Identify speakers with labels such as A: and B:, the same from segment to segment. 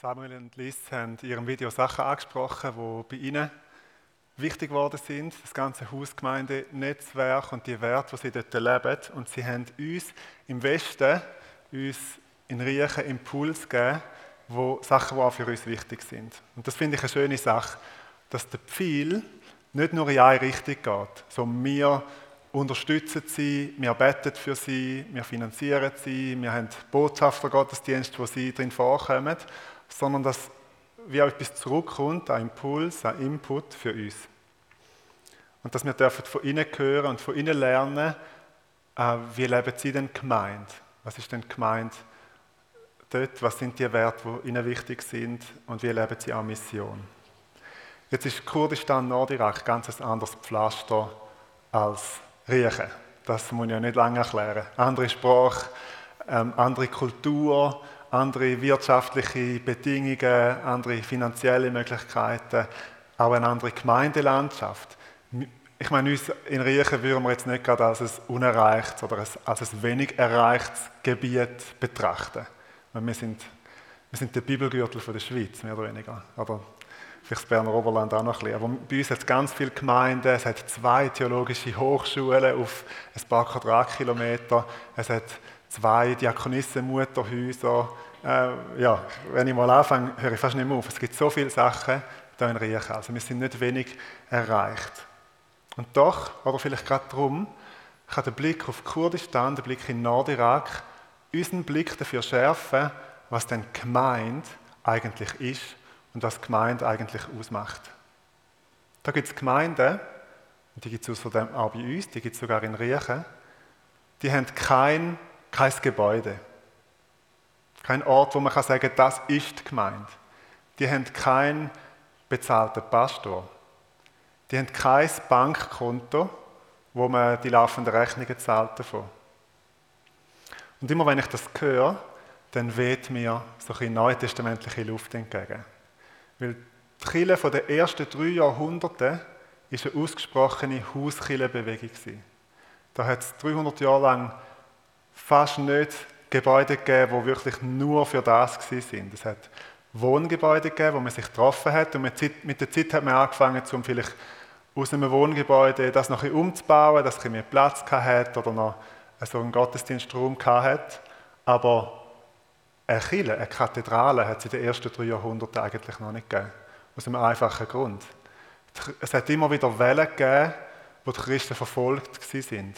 A: Samuel und Liz haben in ihrem Video Sachen angesprochen, die bei ihnen wichtig geworden sind. Das ganze Hausgemeinde, Netzwerk und die Werte, die sie dort leben. Und sie haben uns im Westen, uns in Riechen Impuls gegeben, wo Sachen, die auch für uns wichtig sind. Und das finde ich eine schöne Sache, dass der Pfeil nicht nur in eine Richtung geht. So wir unterstützen sie, wir beten für sie, wir finanzieren sie, wir haben Botschafter-Gottesdienst, wo sie drin vorkommen, sondern dass wie auch etwas zurückkommt, ein Impuls, ein Input für uns. Und dass wir dürfen von ihnen hören und von ihnen lernen, äh, wie leben sie denn gemeint? Was ist denn gemeint dort? Was sind die Werte, die ihnen wichtig sind? Und wie leben sie auch Mission? Jetzt ist Kurdistan, Nordirak ganz ein anderes Pflaster als Riechen. Das muss ich ja nicht lange erklären. Andere Sprache, ähm, andere Kultur, andere wirtschaftliche Bedingungen, andere finanzielle Möglichkeiten, auch eine andere Gemeindelandschaft. Ich meine, uns in Riechen würden wir jetzt nicht gerade als ein unerreichtes oder als ein wenig erreichtes Gebiet betrachten. Wir sind, wir sind der Bibelgürtel von der Schweiz, mehr oder weniger. Oder vielleicht das Berner Oberland auch noch ein bisschen. Aber bei uns hat es ganz viele Gemeinden, es hat zwei theologische Hochschulen auf ein paar Quadratkilometer, es hat zwei Diakonissenmutterhäuser. Äh, ja, wenn ich mal anfange, höre ich fast nicht mehr auf. Es gibt so viele Sachen hier in Riechen. Also wir sind nicht wenig erreicht. Und doch, oder vielleicht gerade darum, kann der Blick auf Kurdistan, der Blick in Nordirak, unseren Blick dafür schärfen, was denn gemeint eigentlich ist und was Gemeinde eigentlich ausmacht. Da gibt es Gemeinden, und die gibt es außerdem auch bei uns, die gibt es sogar in Riechen, die haben kein kein Gebäude. Kein Ort, wo man kann sagen das ist die Gemeinde. Die haben keinen bezahlten Pastor. Die haben kein Bankkonto, wo man die laufenden Rechnungen zahlt davon. Und immer wenn ich das höre, dann weht mir so eine neutestamentliche Luft entgegen. Weil die Kirche von den ersten drei Jahrhunderten ist eine ausgesprochene Hauskirchenbewegung. Da hat es 300 Jahre lang fast nicht Gebäude gegeben, die wirklich nur für das sind. Es hat Wohngebäude gegeben, wo man sich getroffen hat und mit der Zeit hat man angefangen, um vielleicht aus einem Wohngebäude das noch ein umzubauen, dass es mehr Platz hat oder noch so einen Gottesdienstraum hat. Aber eine Kirche, eine Kathedrale hat es in den ersten drei Jahrhunderten eigentlich noch nicht gegeben. Aus einem einfachen Grund. Es hat immer wieder Wellen gegeben, wo die Christen verfolgt waren.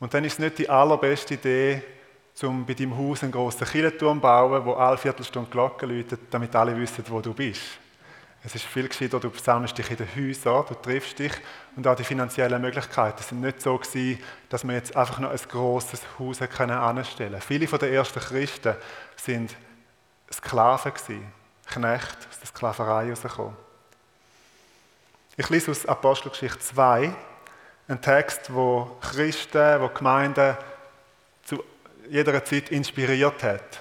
A: Und dann ist es nicht die allerbeste Idee, um bei deinem Haus einen grossen Kirchenturm zu bauen, wo alle Viertelstunde Glocken läutet, damit alle wissen, wo du bist. Es ist viel gescheiter, du sammelst dich in den Häusern, du triffst dich und auch die finanziellen Möglichkeiten sind nicht so gewesen, dass man jetzt einfach noch ein grosses Haus anstellen konnte. Viele von den ersten Christen sind Sklaven gewesen, Knechte aus der Sklaverei herausgekommen. Ich lese aus Apostelgeschichte 2, ein Text, wo Christen, wo Gemeinden zu jeder Zeit inspiriert hat,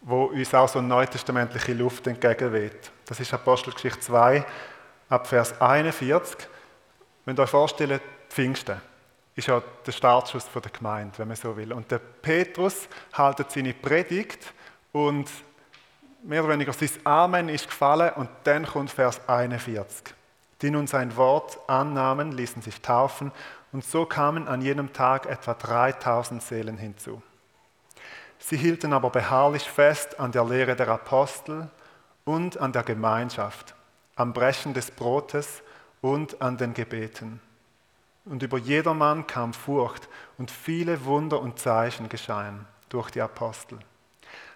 A: wo uns auch so eine neutestamentliche Luft entgegenweht. Das ist Apostelgeschichte 2, ab Vers 41. Wenn ihr euch vorstellt, Pfingsten ist ja der Startschuss der Gemeinde, wenn man so will. Und der Petrus haltet seine Predigt und mehr oder weniger sein Amen ist gefallen und dann kommt Vers 41 die nun sein Wort annahmen, ließen sich taufen und so kamen an jenem Tag etwa 3000 Seelen hinzu. Sie hielten aber beharrlich fest an der Lehre der Apostel und an der Gemeinschaft, am Brechen des Brotes und an den Gebeten. Und über jedermann kam Furcht und viele Wunder und Zeichen geschahen durch die Apostel.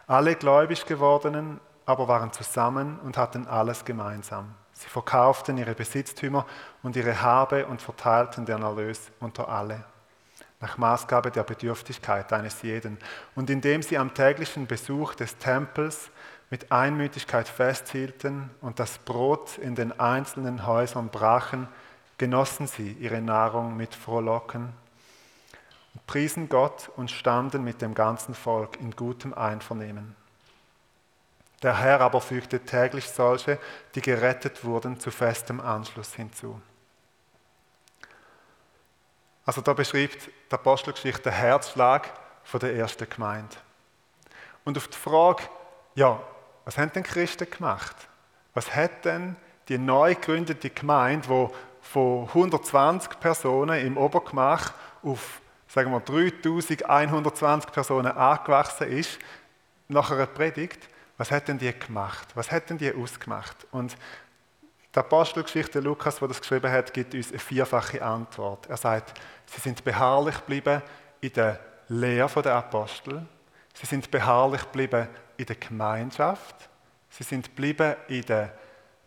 A: Alle gläubig gewordenen aber waren zusammen und hatten alles gemeinsam. Sie verkauften ihre Besitztümer und ihre Habe und verteilten den Erlös unter alle, nach Maßgabe der Bedürftigkeit eines jeden. Und indem sie am täglichen Besuch des Tempels mit Einmütigkeit festhielten und das Brot in den einzelnen Häusern brachen, genossen sie ihre Nahrung mit Frohlocken und priesen Gott und standen mit dem ganzen Volk in gutem Einvernehmen. Der Herr aber fügte täglich solche, die gerettet wurden, zu festem Anschluss hinzu. Also da beschreibt die Apostelgeschichte den Herzschlag von der ersten Gemeinde. Und auf die Frage, ja, Was haben denn Christen gemacht? Was hat denn die neu gegründete Gemeinde, die von 120 Personen im Obergemach auf sagen wir 3120 Personen angewachsen ist, nach einer Predigt, was hätten die gemacht? Was hätten die ausgemacht? Und der Apostelgeschichte Lukas, der das geschrieben hat, gibt uns eine vierfache Antwort. Er sagt, sie sind beharrlich geblieben in der Lehre der Apostel, sie sind beharrlich geblieben in der Gemeinschaft, sie sind geblieben in der,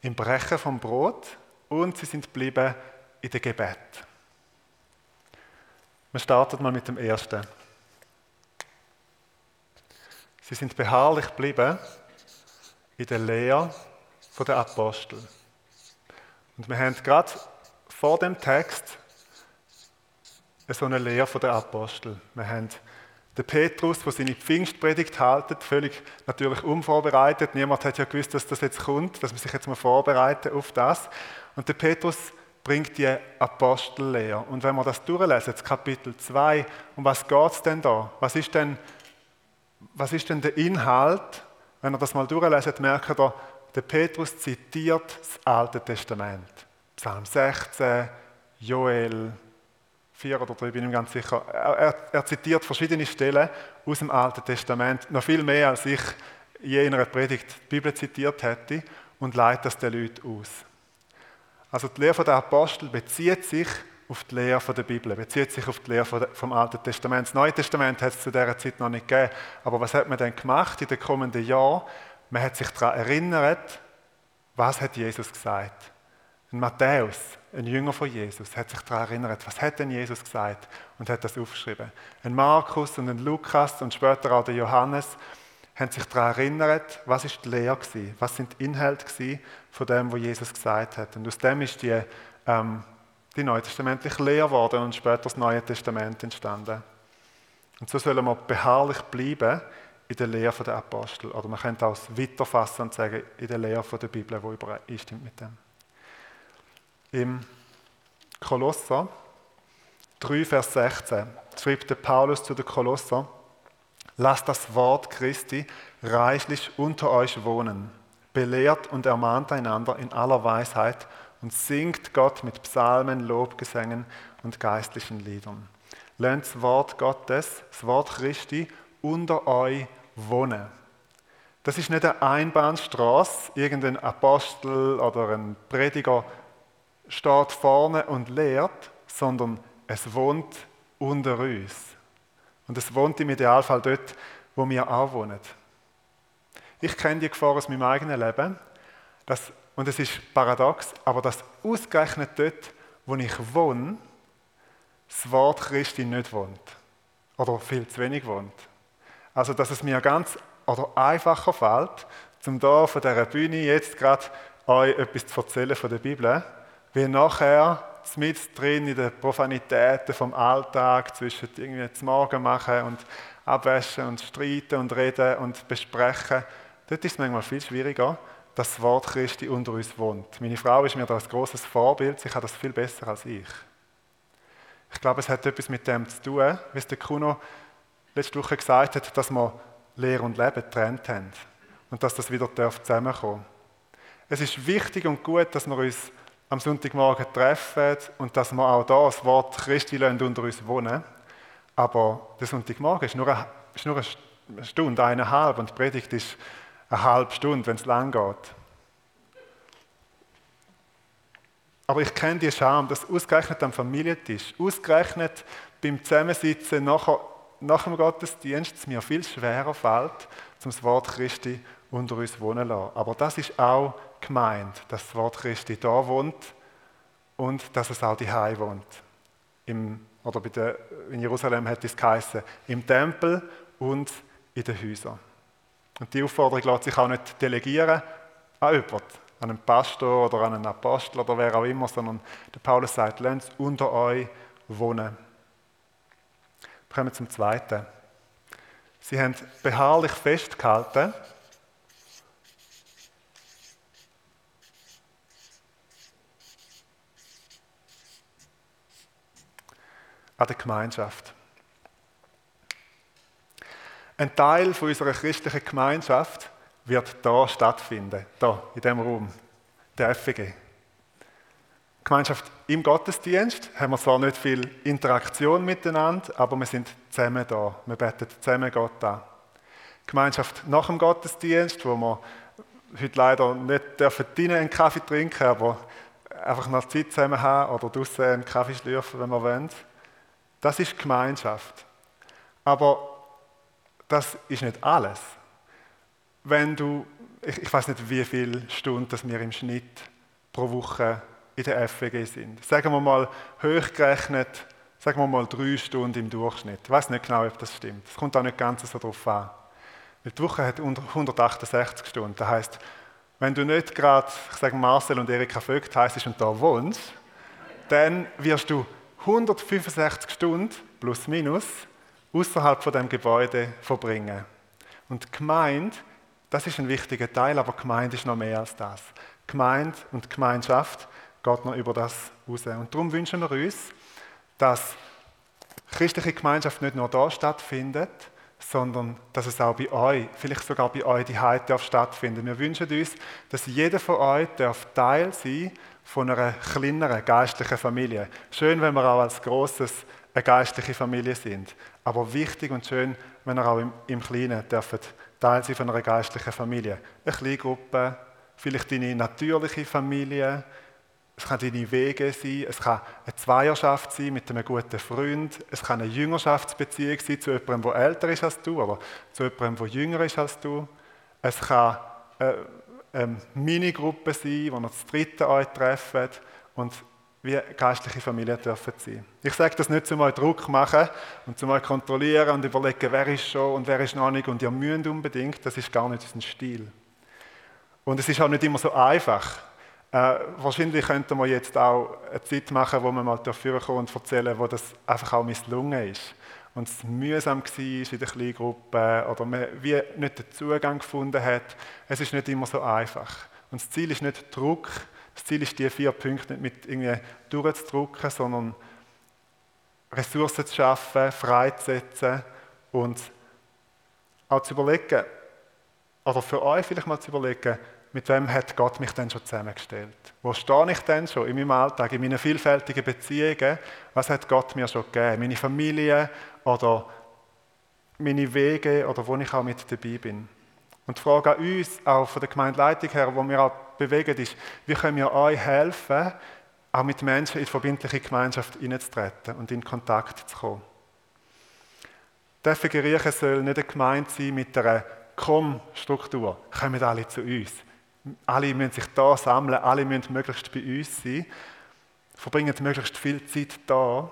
A: im Brechen vom Brot und sie sind geblieben in der Gebet. Wir starten mal mit dem ersten. Sie sind beharrlich geblieben in der Lehre der Apostel. Und wir haben gerade vor dem Text so eine Lehre der Apostel. Wir haben den Petrus, der seine Pfingstpredigt haltet, völlig natürlich unvorbereitet. Niemand hat ja gewusst, dass das jetzt kommt, dass man sich jetzt mal vorbereiten auf das. Und der Petrus bringt die Apostellehre. Und wenn wir das durchlesen, das Kapitel 2, um was geht es denn da? Was ist denn, was ist denn der Inhalt? Wenn ihr das mal durchlesen, merkt ihr, der Petrus zitiert das Alte Testament. Psalm 16, Joel 4 oder 3, bin ich mir ganz sicher. Er, er, zitiert verschiedene Stellen aus dem Alten Testament, noch viel mehr, als ich je in einer Predigt die Bibel zitiert hätte, und leitet das den Leuten aus. Also die Lehre der Apostel bezieht sich auf die Lehre der Bibel, bezieht sich auf die Lehre vom Alten Testament. Das Neue Testament hat es zu dieser Zeit noch nicht gegeben. Aber was hat man denn gemacht in den kommenden Jahren? Man hat sich daran erinnert, was hat Jesus gesagt. Ein Matthäus, ein Jünger von Jesus, hat sich daran erinnert, was hat denn Jesus gesagt und hat das aufgeschrieben. Ein Markus und ein Lukas und später auch der Johannes haben sich daran erinnert, was ist die Lehre gewesen, was sind die Inhalte von dem, was Jesus gesagt hat. Und aus dem ist die, ähm, die neutestamentliche Lehre geworden und später das Neue Testament entstanden. Und so sollen wir beharrlich bleiben in der Lehre der Apostel. Oder man könnte auch weiterfassen und sagen, in der Lehre der Bibel, die übereinstimmt mit dem. Im Kolosser 3, Vers 16 schreibt der Paulus zu den Kolosser, Lasst das Wort Christi reichlich unter euch wohnen. Belehrt und ermahnt einander in aller Weisheit und singt Gott mit Psalmen, Lobgesängen und geistlichen Liedern. Lernt das Wort Gottes, das Wort Christi unter euch wohnen. Das ist nicht eine Einbahnstraße, irgendein Apostel oder ein Prediger steht vorne und lehrt, sondern es wohnt unter uns. Und es wohnt im Idealfall dort, wo wir auch wohnen. Ich kenne die Gefahr aus meinem eigenen Leben. Dass, und es ist paradox, aber dass ausgerechnet dort, wo ich wohne, das Wort Christi nicht wohnt. Oder viel zu wenig wohnt. Also, dass es mir ganz oder einfacher fällt, zum da von dieser Bühne jetzt gerade euch etwas zu erzählen von der Bibel, wie nachher mit drin in den Profanitäten vom Alltag, zwischen irgendwie zum Morgen machen und abwaschen und streiten und reden und besprechen. Dort ist es manchmal viel schwieriger, dass das Wort Christi unter uns wohnt. Meine Frau ist mir da ein großes Vorbild, sie kann das viel besser als ich. Ich glaube, es hat etwas mit dem zu tun, wie es der Kuno letzte Woche gesagt hat, dass wir Lehre und Leben getrennt haben und dass das wieder zusammenkommen darf. Es ist wichtig und gut, dass wir uns am Sonntagmorgen treffen und dass wir auch da das Wort Christi unter uns wohnen. Aber der Sonntagmorgen ist nur eine, Stunde, eineinhalb und die Predigt ist eine halbe Stunde, wenn es lang geht. Aber ich kenne die Scham, dass ausgerechnet am Familientisch, ausgerechnet beim Zusammensitzen nach, nach dem Gottesdienst es mir viel schwerer fällt, zum Wort Christi unter uns wohnen zu lassen. Aber das ist auch gemeint, dass das Wort Christi da wohnt und dass es auch die wohnt. Im, oder der, in Jerusalem hat es geheißen, im Tempel und in den Häusern. Und die Aufforderung lässt sich auch nicht delegieren an jemanden, an einen Pastor oder an einen Apostel oder wer auch immer, sondern der Paulus sagt, lasst unter euch wohnen. Wir kommen zum Zweiten. Sie haben beharrlich festgehalten an der Gemeinschaft. Ein Teil von unserer christlichen Gemeinschaft wird da stattfinden, da in dem Raum, der FG. Gemeinschaft im Gottesdienst haben wir zwar nicht viel Interaktion miteinander, aber wir sind zusammen da. Wir beten zusammen Gott an. Gemeinschaft nach dem Gottesdienst, wo wir heute leider nicht dürfen einen Kaffee trinken, aber einfach noch Zeit zusammen haben oder draußen einen Kaffee schlürfen, wenn wir wollen. Das ist Gemeinschaft. Aber das ist nicht alles. Wenn du, ich, ich weiß nicht, wie viele Stunden wir im Schnitt pro Woche in der FWG sind. Sagen wir mal hochgerechnet, sagen wir mal drei Stunden im Durchschnitt. Ich weiß nicht genau, ob das stimmt. Es kommt auch nicht ganz so darauf an. Die Woche hat 168 Stunden. Das heißt, wenn du nicht gerade, ich sage Marcel und Erika Vogt heisst und da wohnst, dann wirst du 165 Stunden plus minus außerhalb von dem Gebäude verbringen. Und Gemeinde, das ist ein wichtiger Teil, aber Gemeinde ist noch mehr als das. Gemeinde und Gemeinschaft geht noch über das raus. Und darum wünschen wir uns, dass christliche Gemeinschaft nicht nur da stattfindet, sondern dass es auch bei euch, vielleicht sogar bei euch die Heid darf stattfinden. Wir wünschen uns, dass jeder von euch darf Teil sein von einer kleineren geistlichen Familie. Schön, wenn wir auch als Großes eine geistliche Familie sind, aber wichtig und schön, wenn ihr auch im, im Kleinen dürft Teil sein von einer geistlichen Familie. Eine Kleingruppe, vielleicht deine natürliche Familie, es kann deine Wege sein, es kann eine Zweierschaft sein mit einem guten Freund, es kann eine Jüngerschaftsbeziehung sein zu jemandem, der älter ist als du oder zu jemandem, der jünger ist als du. Es kann eine, eine Minigruppe sein, wo ihr das dritte euch trefft und wie geistliche Familien dürfen sein. Ich sage das nicht, um euch Druck machen und um euch kontrollieren und überlegen, wer ist schon und wer ist noch nicht und ihr müsst unbedingt, das ist gar nicht unser Stil. Und es ist auch nicht immer so einfach. Äh, wahrscheinlich könnten wir jetzt auch eine Zeit machen, wo wir mal dafür kommen und erzählen, wo das einfach auch misslungen ist. Und es mühsam war in der Kleingruppe oder man wie nicht den Zugang gefunden hat. Es ist nicht immer so einfach. Und das Ziel ist nicht Druck, das Ziel ist, die vier Punkte nicht mit irgendwie durchzudrücken, sondern Ressourcen zu schaffen, freizusetzen und auch zu überlegen, oder für euch vielleicht mal zu überlegen, mit wem hat Gott mich denn schon zusammengestellt? Wo stehe ich denn schon in meinem Alltag, in meinen vielfältigen Beziehungen? Was hat Gott mir schon gegeben? Meine Familie oder meine Wege oder wo ich auch mit dabei bin? Und die Frage an uns, auch von der Gemeindeleitung her, wo wir auch bewegen, ist, wie können wir euch helfen, auch mit Menschen in die verbindliche Gemeinschaft hineinzutreten und in Kontakt zu kommen? FG Riechen soll nicht eine Gemeinde sein mit einer Komm-Struktur. Kommen alle zu uns alle müssen sich da sammeln, alle müssen möglichst bei uns sein, verbringen möglichst viel Zeit da,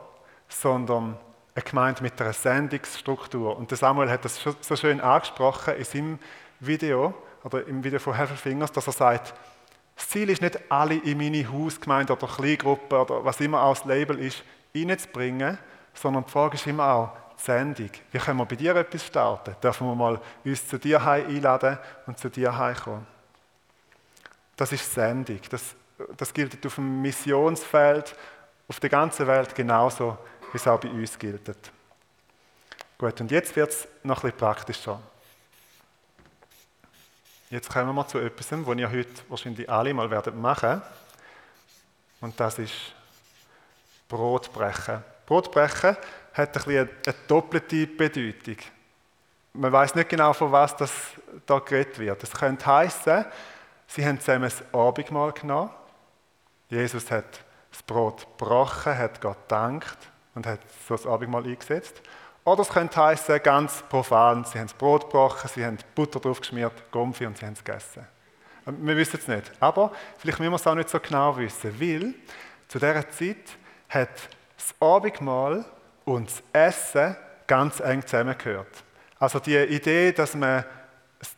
A: sondern eine Gemeinde mit einer Sendungsstruktur. Und Samuel hat das so schön angesprochen in seinem Video, oder im Video von Heaven Fingers, dass er sagt, das Ziel ist nicht, alle in meine Hausgemeinde oder Kleingruppe oder was immer auch das Label ist, reinzubringen, sondern die Frage ist immer auch, die Sendung. Wie können wir bei dir etwas starten? Dürfen wir mal uns zu dir einladen und zu dir kommen? Das ist Sendung. Das, das gilt auf dem Missionsfeld auf der ganzen Welt genauso, wie es auch bei uns gilt. Gut, und jetzt wird es noch ein bisschen praktischer. Jetzt kommen wir zu etwas, was ihr heute wahrscheinlich alle mal werdet machen Und das ist Brotbrechen. Brotbrechen hat ein bisschen eine doppelte Bedeutung. Man weiß nicht genau, von was das da geredet wird. Es könnte heißen, Sie haben zusammen das Abendmahl genommen. Jesus hat das Brot gebrochen, hat Gott gedankt und hat so das Abendmahl eingesetzt. Oder es könnte heißen, ganz profan, sie haben das Brot gebrochen, sie haben Butter drauf geschmiert, Gomfi und sie haben es gegessen. Wir wissen es nicht. Aber vielleicht müssen wir es auch nicht so genau wissen, weil zu dieser Zeit hat das Abendmahl und das Essen ganz eng zusammengehört. Also die Idee, dass man,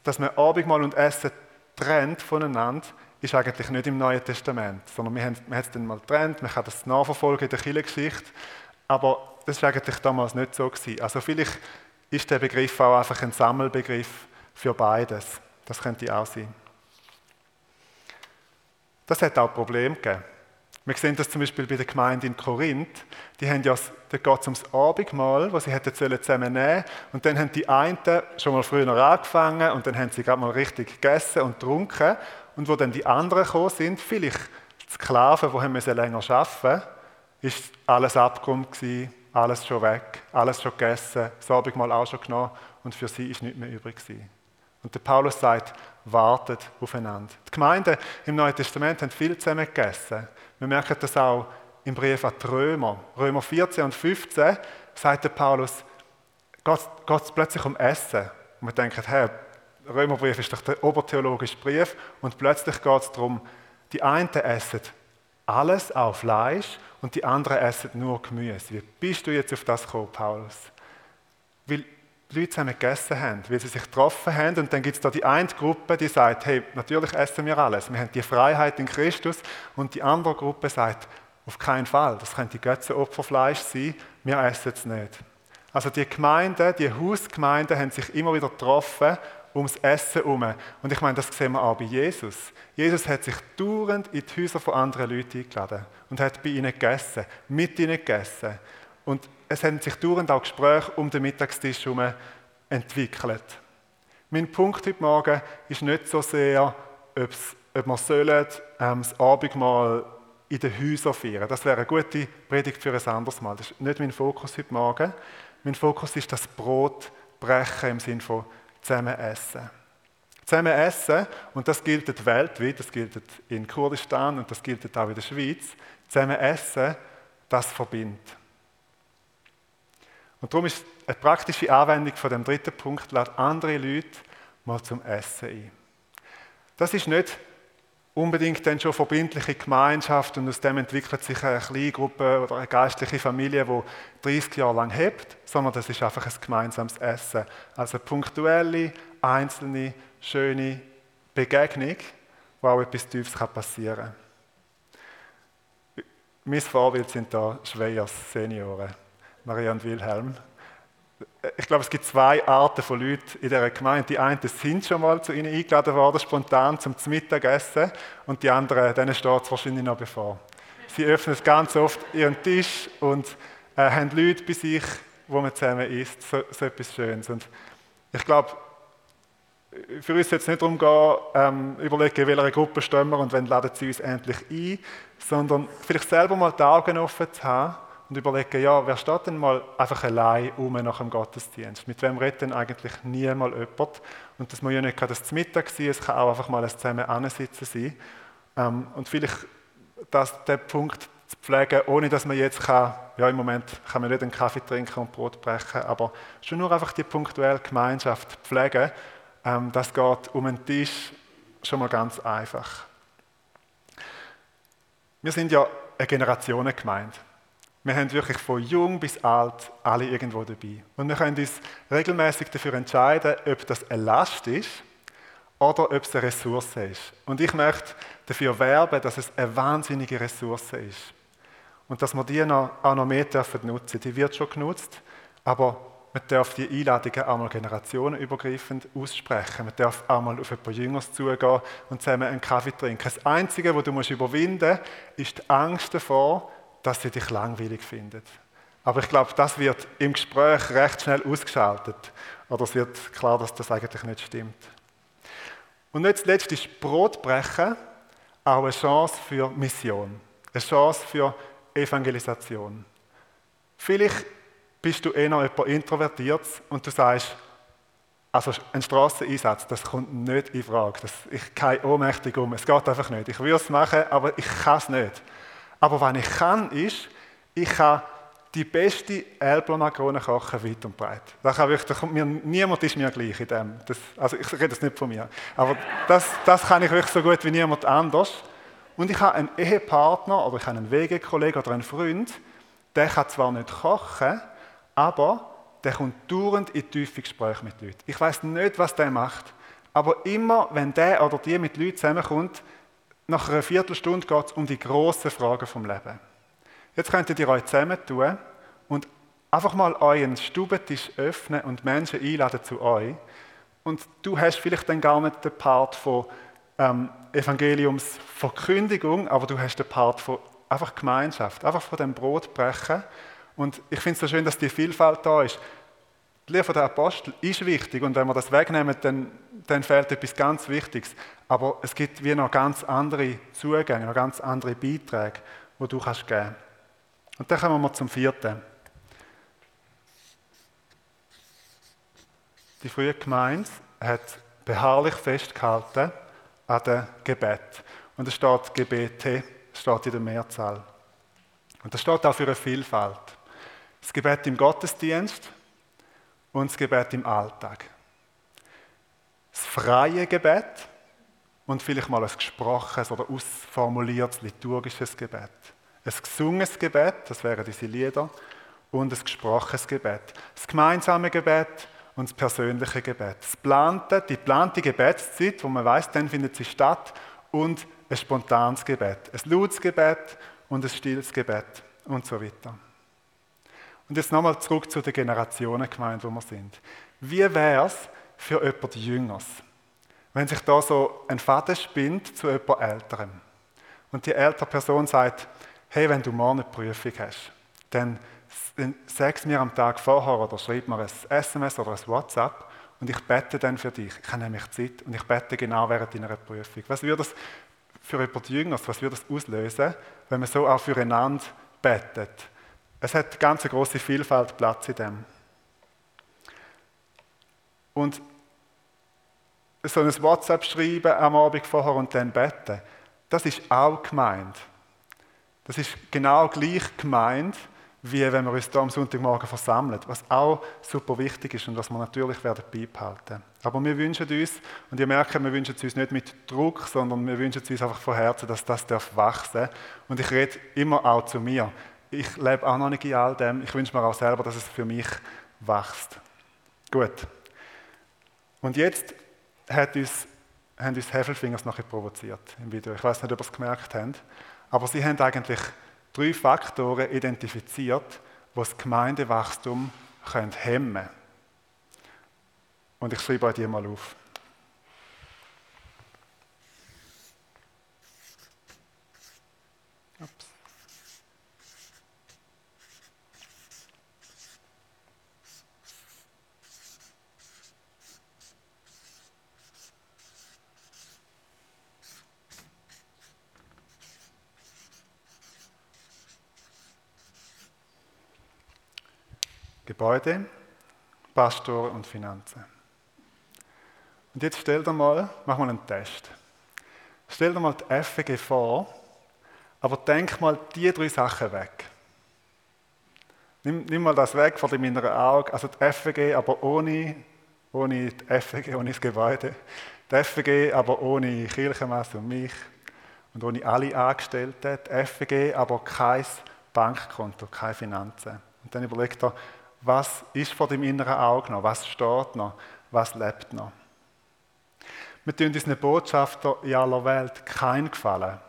A: dass man Abendmahl und Essen trennt voneinander, ist eigentlich nicht im Neuen Testament, sondern wir haben es dann mal getrennt, man kann das nachverfolgen in der Kirchengeschichte, aber das war eigentlich damals nicht so gewesen. Also vielleicht ist der Begriff auch einfach ein Sammelbegriff für beides. Das könnte auch sein. Das hat auch Probleme gegeben. Wir sehen das zum Beispiel bei der Gemeinde in Korinth. Die haben ja, da geht es ums Abendmahl, was sie hätten zusammen nehmen Und dann haben die einen schon mal früher angefangen und dann haben sie gerade mal richtig gegessen und getrunken. Und wo dann die anderen gekommen sind, vielleicht Sklaven, die haben länger arbeiten ist alles gewesen, alles schon weg, alles schon gegessen, das Abendmahl auch schon genommen und für sie ist nichts mehr übrig gewesen. Und der Paulus sagt, wartet aufeinander. Die Gemeinden im Neuen Testament haben viel zusammen gegessen. Wir merken das auch im Brief an die Römer. Römer 14 und 15 sagt der Paulus, geht es plötzlich um Essen. Und wir denken, hey, Römerbrief ist doch der obertheologische Brief und plötzlich geht es darum, die einen essen alles, auch Fleisch, und die anderen essen nur Gemüse. Wie bist du jetzt auf das gekommen, Paulus? Weil die Leute zusammen gegessen haben, weil sie sich getroffen haben. Und dann gibt es da die eine Gruppe, die sagt, hey, natürlich essen wir alles. Wir haben die Freiheit in Christus. Und die andere Gruppe sagt, auf keinen Fall, das könnte Götzenopferfleisch sein, wir essen es nicht. Also die Gemeinden, die Hausgemeinden haben sich immer wieder getroffen ums Essen herum. Und ich meine, das sehen wir auch bei Jesus. Jesus hat sich dauernd in die Häuser von anderen Leuten eingeladen und hat bei ihnen gegessen, mit ihnen gegessen. Und es haben sich dauernd auch Gespräche um den Mittagstisch herum entwickelt. Mein Punkt heute Morgen ist nicht so sehr, ob wir sollen, ähm, das Abendmahl in den Häusern feiern. Das wäre eine gute Predigt für ein anderes Mal. Das ist nicht mein Fokus heute Morgen. Mein Fokus ist das Brot brechen im Sinne von zusammen essen. Zusammen essen, und das gilt weltweit, das gilt in Kurdistan und das gilt auch in der Schweiz, zusammen essen, das verbindet. Und darum ist eine praktische Anwendung von dem dritten Punkt, lad andere Leute mal zum Essen ein. Das ist nicht unbedingt dann schon verbindliche Gemeinschaft und aus dem entwickelt sich eine kleine Gruppe oder eine geistliche Familie, die 30 Jahre lang hebt, sondern das ist einfach ein gemeinsames Essen. Also eine punktuelle, einzelne, schöne Begegnung, wo auch etwas Tiefes passieren kann. Mein Vorbild sind da Schweiers Senioren. Maria und Wilhelm. Ich glaube, es gibt zwei Arten von Leuten in dieser Gemeinde. Die einen sind schon mal zu ihnen eingeladen worden, spontan zum Mittagessen, und die anderen, denen steht es wahrscheinlich noch bevor. Sie öffnen ganz oft ihren Tisch und äh, haben Leute bei sich, wo man zusammen isst. So, so etwas Schönes. Und ich glaube, für uns jetzt nicht darum gehen, ähm, überlegen, welcher Gruppe stehen wir und wann laden sie uns endlich ein, sondern vielleicht selber mal die Augen offen zu haben und überlegen, ja, wer steht denn mal einfach allein um nach dem Gottesdienst? Mit wem redet denn eigentlich nie jemand? Und das muss ja nicht gerade das Mittag sein, es kann auch einfach mal ein zusammen ansitzen sein. Ähm, und vielleicht das, den Punkt zu pflegen, ohne dass man jetzt kann, ja im Moment kann man nicht einen Kaffee trinken und Brot brechen, aber schon nur einfach die punktuelle Gemeinschaft pflegen, ähm, das geht um einen Tisch schon mal ganz einfach. Wir sind ja eine Generationengemeinde. Wir haben wirklich von jung bis alt alle irgendwo dabei. Und wir können uns regelmäßig dafür entscheiden, ob das eine Last ist oder ob es eine Ressource ist. Und ich möchte dafür werben, dass es eine wahnsinnige Ressource ist. Und dass wir die noch, auch noch mehr dürfen nutzen. Die wird schon genutzt, aber man darf die Einladungen auch mal generationenübergreifend aussprechen. Man darf auch mal auf ein paar Jüngers zugehen und zusammen einen Kaffee trinken. Das Einzige, was du überwinden musst, ist die Angst davor, dass sie dich langweilig findet. Aber ich glaube, das wird im Gespräch recht schnell ausgeschaltet. Oder es wird klar, dass das eigentlich nicht stimmt. Und nicht zuletzt ist Brotbrechen auch eine Chance für Mission. Eine Chance für Evangelisation. Vielleicht bist du eher jemand introvertiert und du sagst, also ein Strasseneinsatz, das kommt nicht in Frage. Das, ich gehe ohnmächtig um. Es geht einfach nicht. Ich würde es machen, aber ich kann es nicht. Aber was ich kann, ist, ich kann die beste Elbler-Makrone kochen, weit und breit. Da, kann wirklich, da mir, niemand ist mir gleich in dem. Das, also ich rede das nicht von mir. Aber das, das kann ich wirklich so gut wie niemand anders. Und ich habe einen Ehepartner oder ich habe einen Wegekollegen oder einen Freund, der kann zwar nicht kochen, aber der kommt dauernd in tiefe Gespräche mit Leuten. Ich weiß nicht, was der macht, aber immer, wenn der oder die mit Leuten zusammenkommt, nach einer Viertelstunde geht es um die grossen Fragen vom Leben. Jetzt könntet ihr euch zusammentun und einfach mal euren Stubentisch öffnen und Menschen einladen zu euch. Und du hast vielleicht dann gar nicht den Part von ähm, Evangeliumsverkündigung, aber du hast den Part von einfach Gemeinschaft, einfach von dem Brot brechen. Und ich finde es so schön, dass die Vielfalt da ist. Die Lehre der Apostel ist wichtig und wenn wir das wegnehmen, dann, dann fehlt etwas ganz Wichtiges. Aber es gibt wie noch ganz andere Zugänge, noch ganz andere Beiträge, die du kannst geben kannst. Und dann kommen wir zum vierten. Die frühe Gemeinde hat beharrlich festgehalten an dem Gebet. Und es steht Gebete, steht in der Mehrzahl. Und das steht auch für eine Vielfalt. Das Gebet im Gottesdienst und das Gebet im Alltag. Das freie Gebet und vielleicht mal ein gesprochenes oder ausformuliertes liturgisches Gebet. Ein gesungenes Gebet, das wären diese Lieder, und ein gesprochenes Gebet. Das gemeinsame Gebet und das persönliche Gebet. Das plante, die geplante Gebetszeit, wo man weiß, dann findet sie statt, und ein spontanes Gebet. Ein lautes Gebet und ein stilles Gebet und so weiter. Und jetzt nochmal zurück zu der Generationengemeinde, wo wir sind. Wie wäre es für jemand Jüngers, wenn sich da so ein Vater spinnt zu jemand Älterem und die ältere Person sagt, hey, wenn du morgen eine Prüfung hast, dann sag es mir am Tag vorher oder schreib mir ein SMS oder ein WhatsApp und ich bete dann für dich. Ich habe nämlich Zeit und ich bete genau während deiner Prüfung. Was würde das für jemand Jüngers, was würde das auslösen, wenn man so auch füreinander betet? Es hat eine ganz große Vielfalt Platz in dem. Und so ein WhatsApp schreiben am Abend vorher und dann beten, das ist auch gemeint. Das ist genau gleich gemeint, wie wenn wir uns hier am Sonntagmorgen versammeln, was auch super wichtig ist und was wir natürlich werden beibehalten. Aber wir wünschen uns, und ihr merkt, wir wünschen es uns nicht mit Druck, sondern wir wünschen es uns einfach von Herzen, dass das darf wachsen Und ich rede immer auch zu mir ich lebe auch noch nicht in all dem. Ich wünsche mir auch selber, dass es für mich wächst. Gut. Und jetzt hat uns, haben uns Heffelfingers noch provoziert im Video. Ich weiß nicht, ob ihr es gemerkt habt. Aber sie haben eigentlich drei Faktoren identifiziert, die das Gemeindewachstum hemmen können. Und ich schreibe euch die mal auf. Gebäude, Pastor und Finanzen. Und jetzt stell dir mal, mach mal einen Test. Stell dir mal die FG vor, aber denk mal die drei Sachen weg. Nimm, nimm mal das weg von deinem inneren Auge, also die FG, aber ohne, ohne die FG, ohne das Gebäude. Die FG, aber ohne Kirchenmesse und mich und ohne alle Angestellten. Die FG, aber kein Bankkonto, keine Finanzen. Und dann überleg dir, was ist vor dem inneren Auge noch? Was steht noch? Was lebt noch? Wir tun unseren Botschafter in aller Welt keinen Gefallen,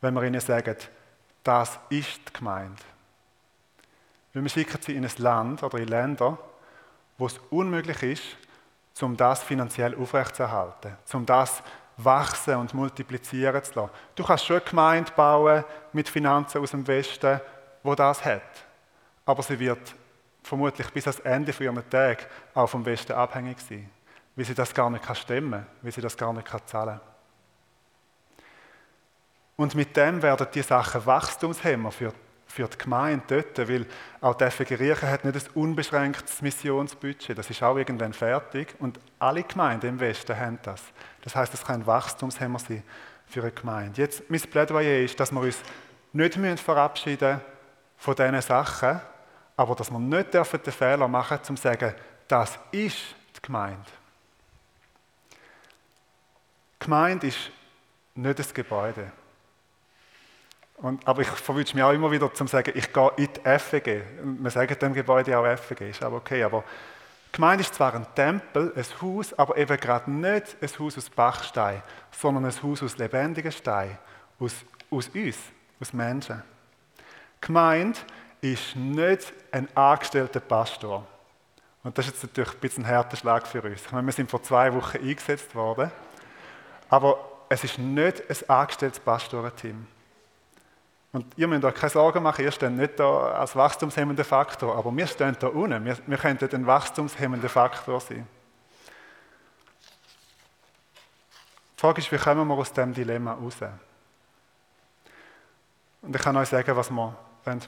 A: wenn wir ihnen sagen, das ist. Weil wir schicken sie in ein Land oder in Länder, wo es unmöglich ist, um das finanziell aufrechtzuerhalten, um das wachsen und multiplizieren zu lassen. Du kannst schon eine Gemeinde bauen mit Finanzen aus dem Westen, wo das hat. Aber sie wird vermutlich bis ans Ende von ihrem Tag auch vom Westen abhängig sein, wie sie das gar nicht kann stemmen, wie sie das gar nicht kann zahlen. Und mit dem werden die Sachen Wachstumshemmer für, für die Gemeinde dort, weil auch die FG Riechen hat nicht ein unbeschränktes Missionsbudget, das ist auch irgendwann fertig und alle Gemeinden im Westen haben das. Das heißt, es kann ein Wachstumshemmer sein für eine Gemeinde. Jetzt, mein Plädoyer ist, dass wir uns nicht verabschieden von diesen Sachen, aber dass wir nicht den Fehler machen dürfen, zu sagen, das ist die Gemeinde. Die Gemeinde ist nicht ein Gebäude. Und, aber ich verwünsche mich auch immer wieder zu sagen, ich gehe in die FEG. Wir sagen dem Gebäude auch FEG, ist aber okay. Aber die Gemeinde ist zwar ein Tempel, ein Haus, aber eben gerade nicht ein Haus aus Bachstein, sondern ein Haus aus lebendigen Stein, aus, aus uns, aus Menschen. Die Gemeinde ist nicht ein angestellter Pastor. Und das ist jetzt natürlich ein bisschen ein harter Schlag für uns. Ich meine, wir sind vor zwei Wochen eingesetzt worden, aber es ist nicht ein angestelltes Pastorenteam. Und ihr müsst euch keine Sorgen machen, ihr steht nicht da als wachstumshemmender Faktor, aber wir stehen da unten. Wir, wir könnten ein wachstumshemmender Faktor sein. Die Frage ist, wie kommen wir aus diesem Dilemma raus? Und ich kann euch sagen, was wir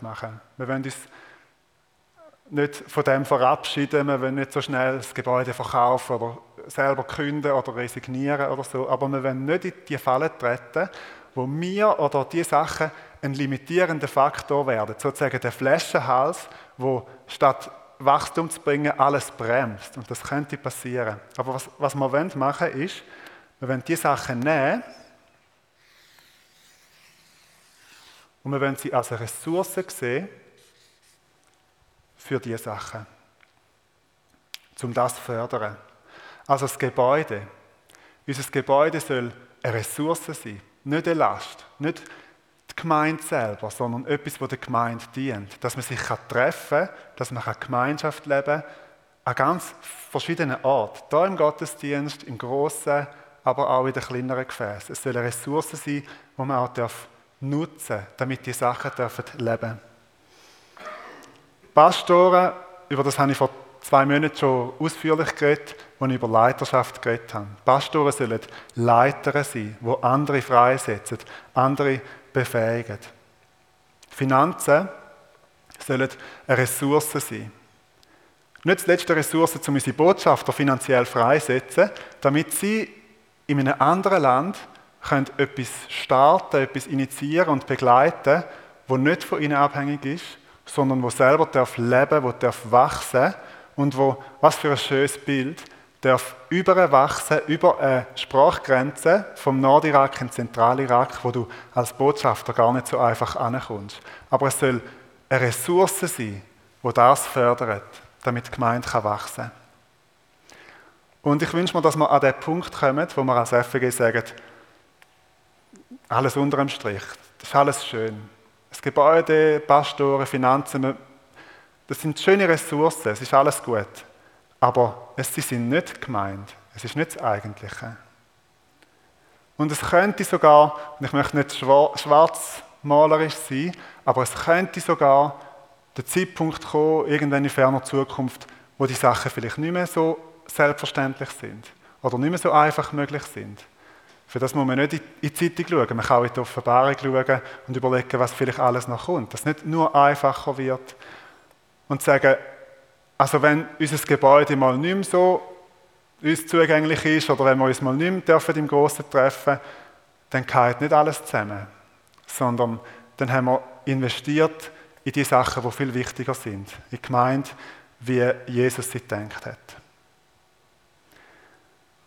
A: machen. Wir wollen uns nicht von dem verabschieden, wir wollen nicht so schnell das Gebäude verkaufen oder selber künden oder resignieren oder so, aber wir wollen nicht in die Falle treten, wo wir oder die Sachen ein limitierender Faktor werden, sozusagen der Flaschenhals, wo statt Wachstum zu bringen alles bremst. Und das könnte passieren. Aber was, was wir machen wollen, ist, wir wollen die Sachen nehmen und wir wollen sie als Ressource sehen für diese Sachen, um das zu fördern. Also das Gebäude. Unser Gebäude soll eine Ressource sein, nicht eine Last, nicht die Gemeinde selber, sondern etwas, das der Gemeinde dient. Dass man sich treffen kann, dass man Gemeinschaft leben kann, an ganz verschiedenen Orten. Hier im Gottesdienst, im Grossen, aber auch in den kleineren Gefäßen. Es soll eine Ressource sein, die man auch nutzen damit die Sachen leben dürfen. Pastoren, über das habe ich vor zwei Monaten schon ausführlich geredet, als ich über Leiterschaft geredet habe. Pastoren sollen Leiter sein, die andere freisetzen, andere befähigen. Finanzen sollen eine Ressource sein. Nicht zuletzt eine Ressource, um unsere Botschafter finanziell freisetzen, damit sie in einem anderen Land können etwas starten, etwas initiieren und begleiten, wo nicht von ihnen abhängig ist, sondern wo selber darf leben, wo darf wachsen und wo, was für ein schönes Bild, darf überwachsen über eine Sprachgrenze vom Nordirak in den Zentralirak, wo du als Botschafter gar nicht so einfach ankommst. Aber es soll eine Ressource sein, wo das fördert, damit die Gemeinde wachsen kann. Und ich wünsche mir, dass wir an den Punkt kommen, wo wir als FG sagen, alles unter dem Strich, das ist alles schön. Das Gebäude, Pastoren, Finanzen, das sind schöne Ressourcen, es ist alles gut. Aber es, sie sind nicht gemeint. Es ist nicht das Eigentliche. Und es könnte sogar, und ich möchte nicht schwarzmalerisch sein, aber es könnte sogar der Zeitpunkt kommen, irgendwann in ferner Zukunft, wo die Sachen vielleicht nicht mehr so selbstverständlich sind oder nicht mehr so einfach möglich sind. Für das muss man nicht in die Zeitung schauen, man kann auch in die Offenbarung schauen und überlegen, was vielleicht alles noch kommt. Dass es nicht nur einfacher wird und sagen, also wenn unser Gebäude mal nicht mehr so uns zugänglich ist oder wenn wir uns mal nicht mehr dürfen im Großen treffen, dann geht nicht alles zusammen, sondern dann haben wir investiert in die Sachen, die viel wichtiger sind, in die Gemeinde, wie Jesus sie gedacht hat.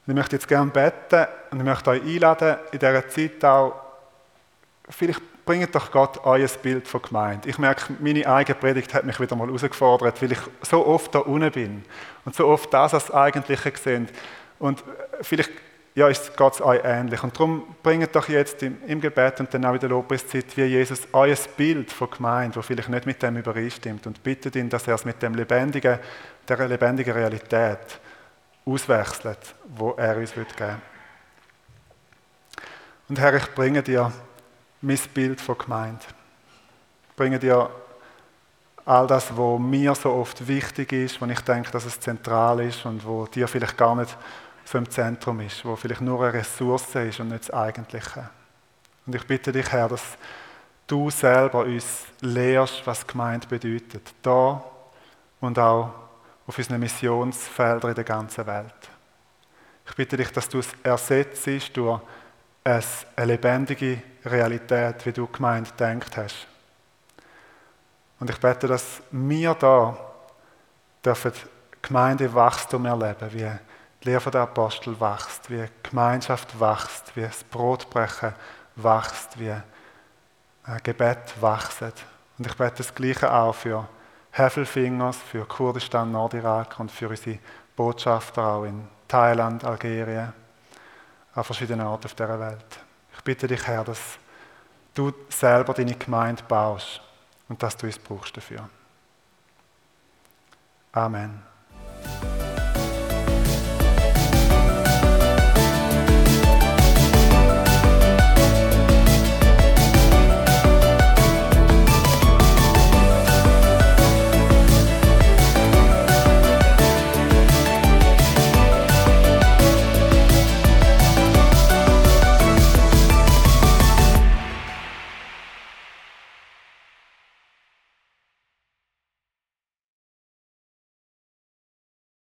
A: Und ich möchte jetzt gerne beten und ich möchte euch einladen, in dieser Zeit auch, vielleicht bringt doch Gott euer Bild von Gemeinde. Ich merke, meine eigene Predigt hat mich wieder mal herausgefordert, weil ich so oft da unten bin und so oft das als Eigentliche sehe. Und vielleicht ja, geht es euch ähnlich. Und darum bringt doch jetzt im, im, Gebet und dann auch in der Lobpreiszeit, wie Jesus, euer Bild von Gemeinde, das vielleicht nicht mit dem übereinstimmt. Und bittet ihn, dass er es mit dem lebendigen, der lebendigen Realität auswechselt, wo er uns geben will. Und Herr, ich bringe dir mein Bild von Gemeinde. Ich bringe dir all das, was mir so oft wichtig ist, wo ich denke, dass es zentral ist und wo dir vielleicht gar nicht so im Zentrum ist, wo vielleicht nur eine Ressource ist und nicht das Eigentliche. Und ich bitte dich, Herr, dass du selber uns lehrst, was Gemeinde bedeutet. Da und auch auf unseren Missionsfeldern in der ganzen Welt. Ich bitte dich, dass du es ersetzt durch eine lebendige Realität, wie du Gemeinde denkt hast. Und ich bete, dass wir da dürfen Gemeindewachstum erleben, wie die Lehre der Apostel wächst, wie Gemeinschaft wächst, wie das Brotbrechen wächst, wie Gebet wächst. Und ich bete das Gleiche auch für Hefelfingers, für Kurdistan, Nordirak und für unsere Botschafter auch in Thailand, Algerien, an verschiedenen Orten auf dieser Welt. Ich bitte dich, Herr, dass du selber deine Gemeinde baust und dass du es brauchst dafür. Amen.